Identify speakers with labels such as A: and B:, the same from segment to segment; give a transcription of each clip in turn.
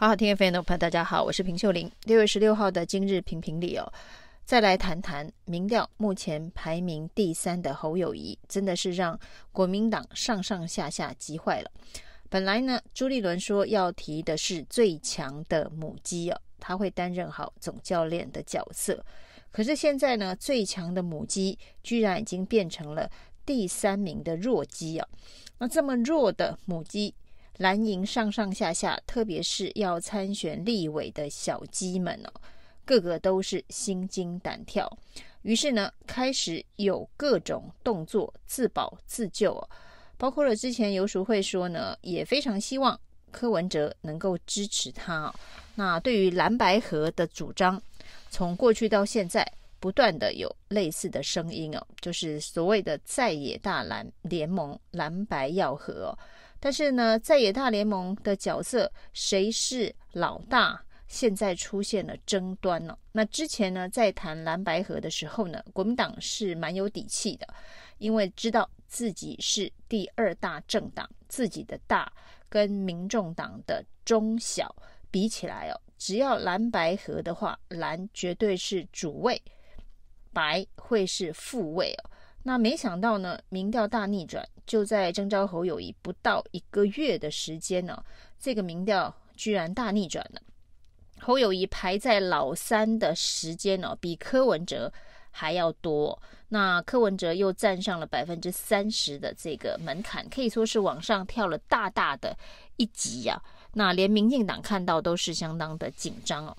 A: 好好听 FM 的朋友，大家好，我是平秀玲。六月十六号的今日评评理哦，再来谈谈民调目前排名第三的侯友宜，真的是让国民党上上下下急坏了。本来呢，朱立伦说要提的是最强的母鸡哦，他会担任好总教练的角色。可是现在呢，最强的母鸡居然已经变成了第三名的弱鸡啊！那这么弱的母鸡。蓝营上上下下，特别是要参选立委的小鸡们哦，个个都是心惊胆跳。于是呢，开始有各种动作自保自救哦，包括了之前游淑慧说呢，也非常希望柯文哲能够支持他哦。那对于蓝白合的主张，从过去到现在，不断的有类似的声音哦，就是所谓的在野大蓝联盟，蓝白要合哦。但是呢，在野大联盟的角色，谁是老大？现在出现了争端了。那之前呢，在谈蓝白合的时候呢，国民党是蛮有底气的，因为知道自己是第二大政党，自己的大跟民众党的中小比起来哦，只要蓝白合的话，蓝绝对是主位，白会是副位哦。那没想到呢，民调大逆转，就在征召侯友谊不到一个月的时间呢，这个民调居然大逆转了。侯友谊排在老三的时间呢，比柯文哲还要多。那柯文哲又站上了百分之三十的这个门槛，可以说是往上跳了大大的一级呀。那连民进党看到都是相当的紧张哦。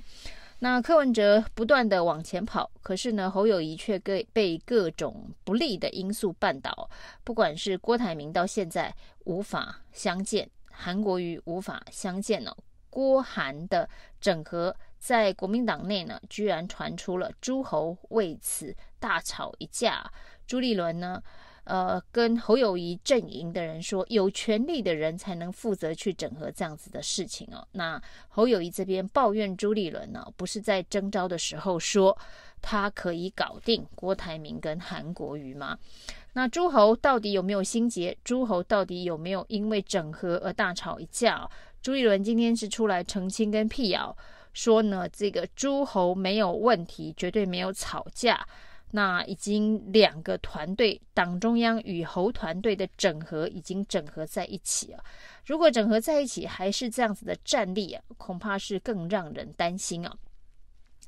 A: 那柯文哲不断的往前跑，可是呢，侯友宜却被被各种不利的因素绊倒。不管是郭台铭到现在无法相见，韩国瑜无法相见哦。郭韩的整合在国民党内呢，居然传出了诸侯为此大吵一架。朱立伦呢？呃，跟侯友谊阵营的人说，有权力的人才能负责去整合这样子的事情哦。那侯友谊这边抱怨朱立伦呢，不是在征召的时候说他可以搞定郭台铭跟韩国瑜吗？那诸侯到底有没有心结？诸侯到底有没有因为整合而大吵一架？朱立伦今天是出来澄清跟辟谣，说呢，这个诸侯没有问题，绝对没有吵架。那已经两个团队，党中央与侯团队的整合已经整合在一起了。如果整合在一起还是这样子的战力啊，恐怕是更让人担心啊。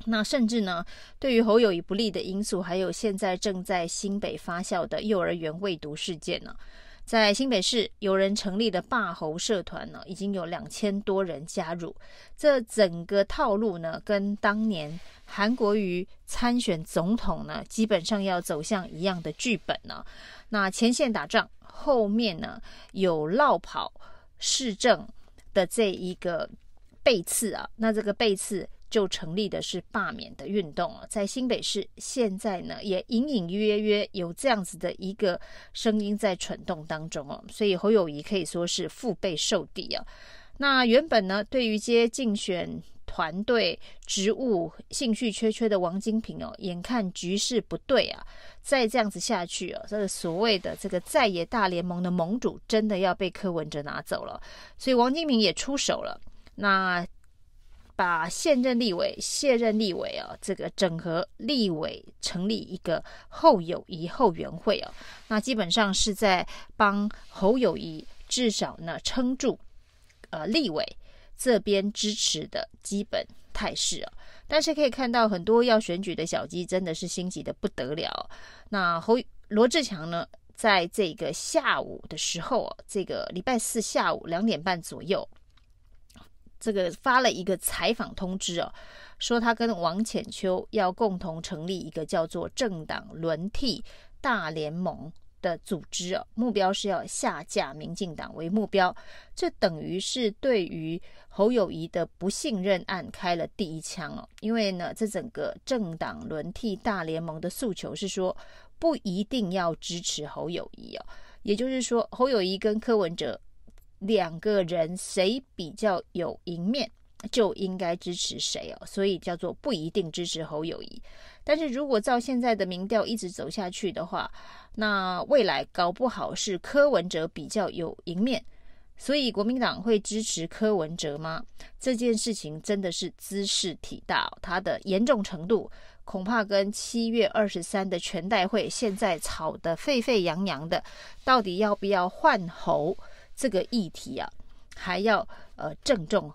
A: 那甚至呢，对于侯友宜不利的因素，还有现在正在新北发酵的幼儿园未读事件呢。在新北市，有人成立的霸侯社团呢，已经有两千多人加入。这整个套路呢，跟当年韩国瑜参选总统呢，基本上要走向一样的剧本呢。那前线打仗，后面呢有落跑市政的这一个背刺啊，那这个背刺。就成立的是罢免的运动啊，在新北市现在呢，也隐隐约约有这样子的一个声音在蠢动当中哦，所以侯友谊可以说是腹背受敌啊。那原本呢，对于接竞选团队职务兴趣缺缺的王金平哦，眼看局势不对啊，再这样子下去哦，这个所谓的这个在野大联盟的盟主真的要被柯文哲拿走了，所以王金平也出手了。那。把现任立委、卸任立委啊，这个整合立委，成立一个侯友谊后援会啊，那基本上是在帮侯友谊至少呢撑住呃立委这边支持的基本态势啊。但是可以看到很多要选举的小鸡真的是心急的不得了。那侯罗志强呢，在这个下午的时候啊，这个礼拜四下午两点半左右。这个发了一个采访通知哦，说他跟王浅秋要共同成立一个叫做政党轮替大联盟的组织哦，目标是要下架民进党为目标，这等于是对于侯友宜的不信任案开了第一枪哦。因为呢，这整个政党轮替大联盟的诉求是说不一定要支持侯友宜哦，也就是说侯友宜跟柯文哲。两个人谁比较有赢面，就应该支持谁哦，所以叫做不一定支持侯友谊。但是如果照现在的民调一直走下去的话，那未来搞不好是柯文哲比较有赢面，所以国民党会支持柯文哲吗？这件事情真的是兹事体大，它的严重程度恐怕跟七月二十三的全代会现在吵得沸沸扬扬的，到底要不要换侯这个议题啊，还要呃正中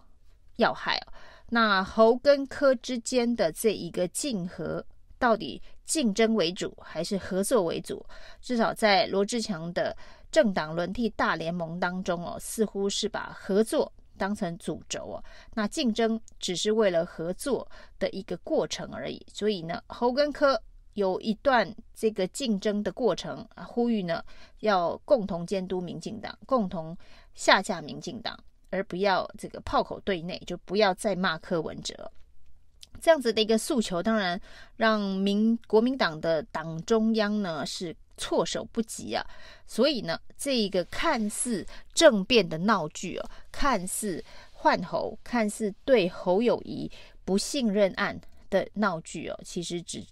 A: 要害哦。那侯跟柯之间的这一个竞合，到底竞争为主还是合作为主？至少在罗志强的。政党轮替大联盟当中哦，似乎是把合作当成主轴哦，那竞争只是为了合作的一个过程而已。所以呢，侯跟柯有一段这个竞争的过程啊，呼吁呢要共同监督民进党，共同下架民进党，而不要这个炮口对内，就不要再骂柯文哲。这样子的一个诉求，当然让民国民党的党中央呢是。措手不及啊！所以呢，这一个看似政变的闹剧哦，看似换侯，看似对侯友宜不信任案的闹剧哦，其实只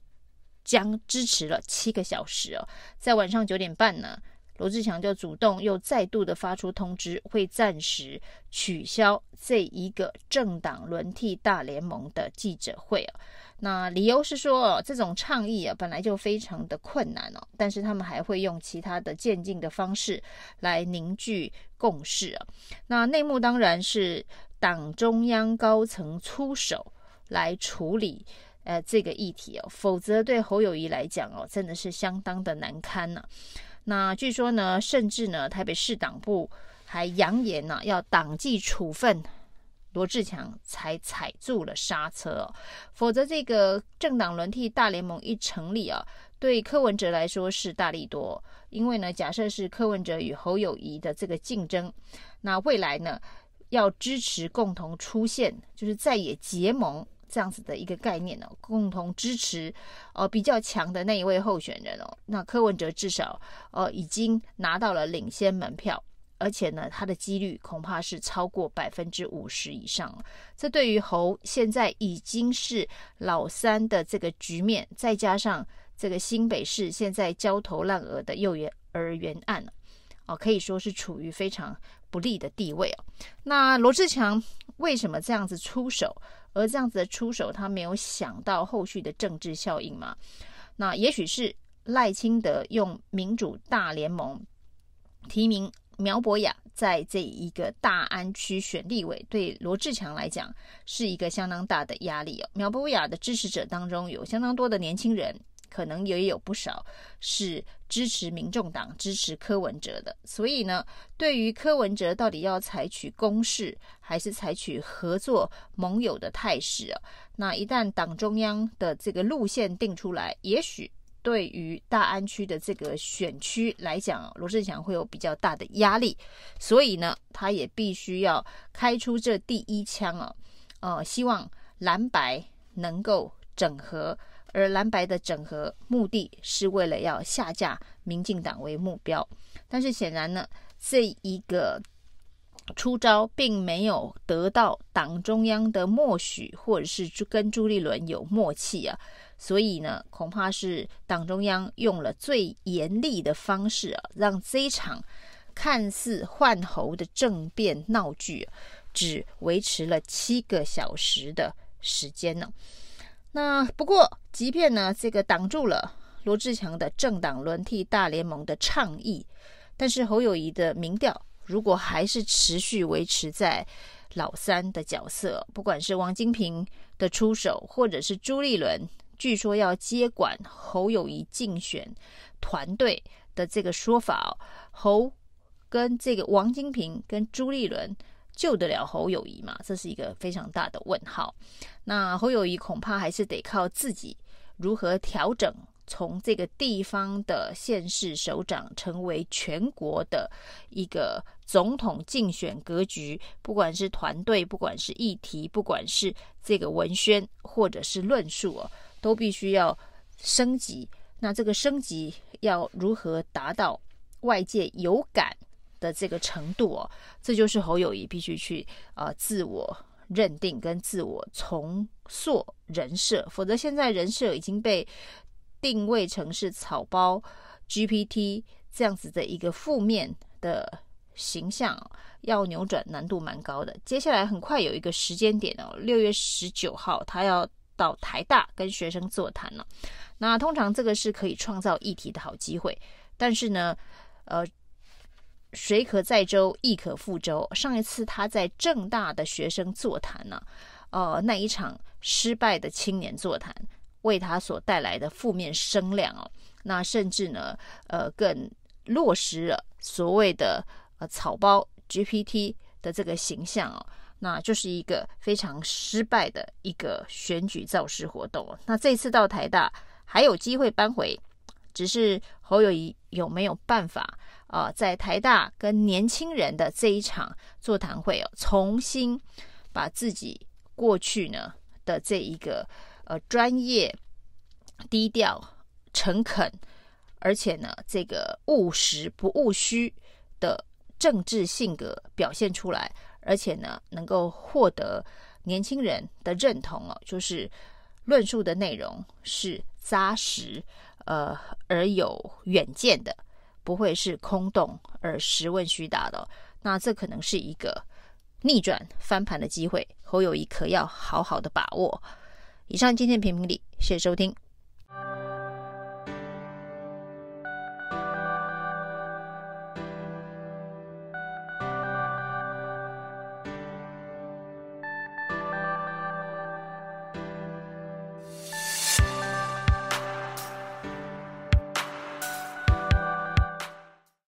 A: 将支持了七个小时哦。在晚上九点半呢，罗志祥就主动又再度的发出通知，会暂时取消这一个政党轮替大联盟的记者会哦。那理由是说，这种倡议啊，本来就非常的困难哦，但是他们还会用其他的渐进的方式来凝聚共识啊。那内幕当然是党中央高层出手来处理呃这个议题哦，否则对侯友宜来讲哦，真的是相当的难堪呐。那据说呢，甚至呢，台北市党部还扬言呢，要党纪处分。罗志强才踩住了刹车哦，否则这个政党轮替大联盟一成立啊，对柯文哲来说是大利多。因为呢，假设是柯文哲与侯友宜的这个竞争，那未来呢要支持共同出现，就是在野结盟这样子的一个概念哦，共同支持呃比较强的那一位候选人哦，那柯文哲至少呃已经拿到了领先门票。而且呢，他的几率恐怕是超过百分之五十以上。这对于侯现在已经是老三的这个局面，再加上这个新北市现在焦头烂额的幼儿园案，哦，可以说是处于非常不利的地位哦。那罗志强为什么这样子出手？而这样子的出手，他没有想到后续的政治效应嘛？那也许是赖清德用民主大联盟提名。苗博雅在这一个大安区选立委，对罗志强来讲是一个相当大的压力哦。苗博雅的支持者当中有相当多的年轻人，可能也有不少是支持民众党、支持柯文哲的。所以呢，对于柯文哲到底要采取攻势，还是采取合作盟友的态势啊？那一旦党中央的这个路线定出来，也许。对于大安区的这个选区来讲，罗智强会有比较大的压力，所以呢，他也必须要开出这第一枪啊，呃，希望蓝白能够整合，而蓝白的整合目的是为了要下架民进党为目标，但是显然呢，这一个出招并没有得到党中央的默许，或者是跟朱立伦有默契啊。所以呢，恐怕是党中央用了最严厉的方式啊，让这一场看似换侯的政变闹剧啊，只维持了七个小时的时间呢。那不过，即便呢这个挡住了罗志强的政党轮替大联盟的倡议，但是侯友宜的民调如果还是持续维持在老三的角色，不管是王金平的出手，或者是朱立伦。据说要接管侯友宜竞选团队的这个说法哦，侯跟这个王金平跟朱立伦救得了侯友谊吗？这是一个非常大的问号。那侯友谊恐怕还是得靠自己如何调整，从这个地方的县市首长成为全国的一个总统竞选格局，不管是团队，不管是议题，不管是这个文宣或者是论述哦。都必须要升级，那这个升级要如何达到外界有感的这个程度哦？这就是侯友宜必须去啊、呃、自我认定跟自我重塑人设，否则现在人设已经被定位成是草包 GPT 这样子的一个负面的形象要扭转难度蛮高的。接下来很快有一个时间点哦，六月十九号他要到台大跟学生座谈了。那通常这个是可以创造议题的好机会，但是呢，呃，水可载舟，亦可覆舟。上一次他在政大的学生座谈呢，呃，那一场失败的青年座谈，为他所带来的负面声量哦，那甚至呢，呃，更落实了所谓的呃草包 GPT 的这个形象哦，那就是一个非常失败的一个选举造势活动。那这次到台大还有机会扳回，只是侯友谊有没有办法啊、在台大跟年轻人的这一场座谈会哦，重新把自己过去呢的这一个。呃，专业、低调、诚恳，而且呢，这个务实不务虚的政治性格表现出来，而且呢，能够获得年轻人的认同哦，就是论述的内容是扎实，呃，而有远见的，不会是空洞而实问虚答的。那这可能是一个逆转翻盘的机会，侯友谊可要好好的把握。以上今天评评理，谢谢收听。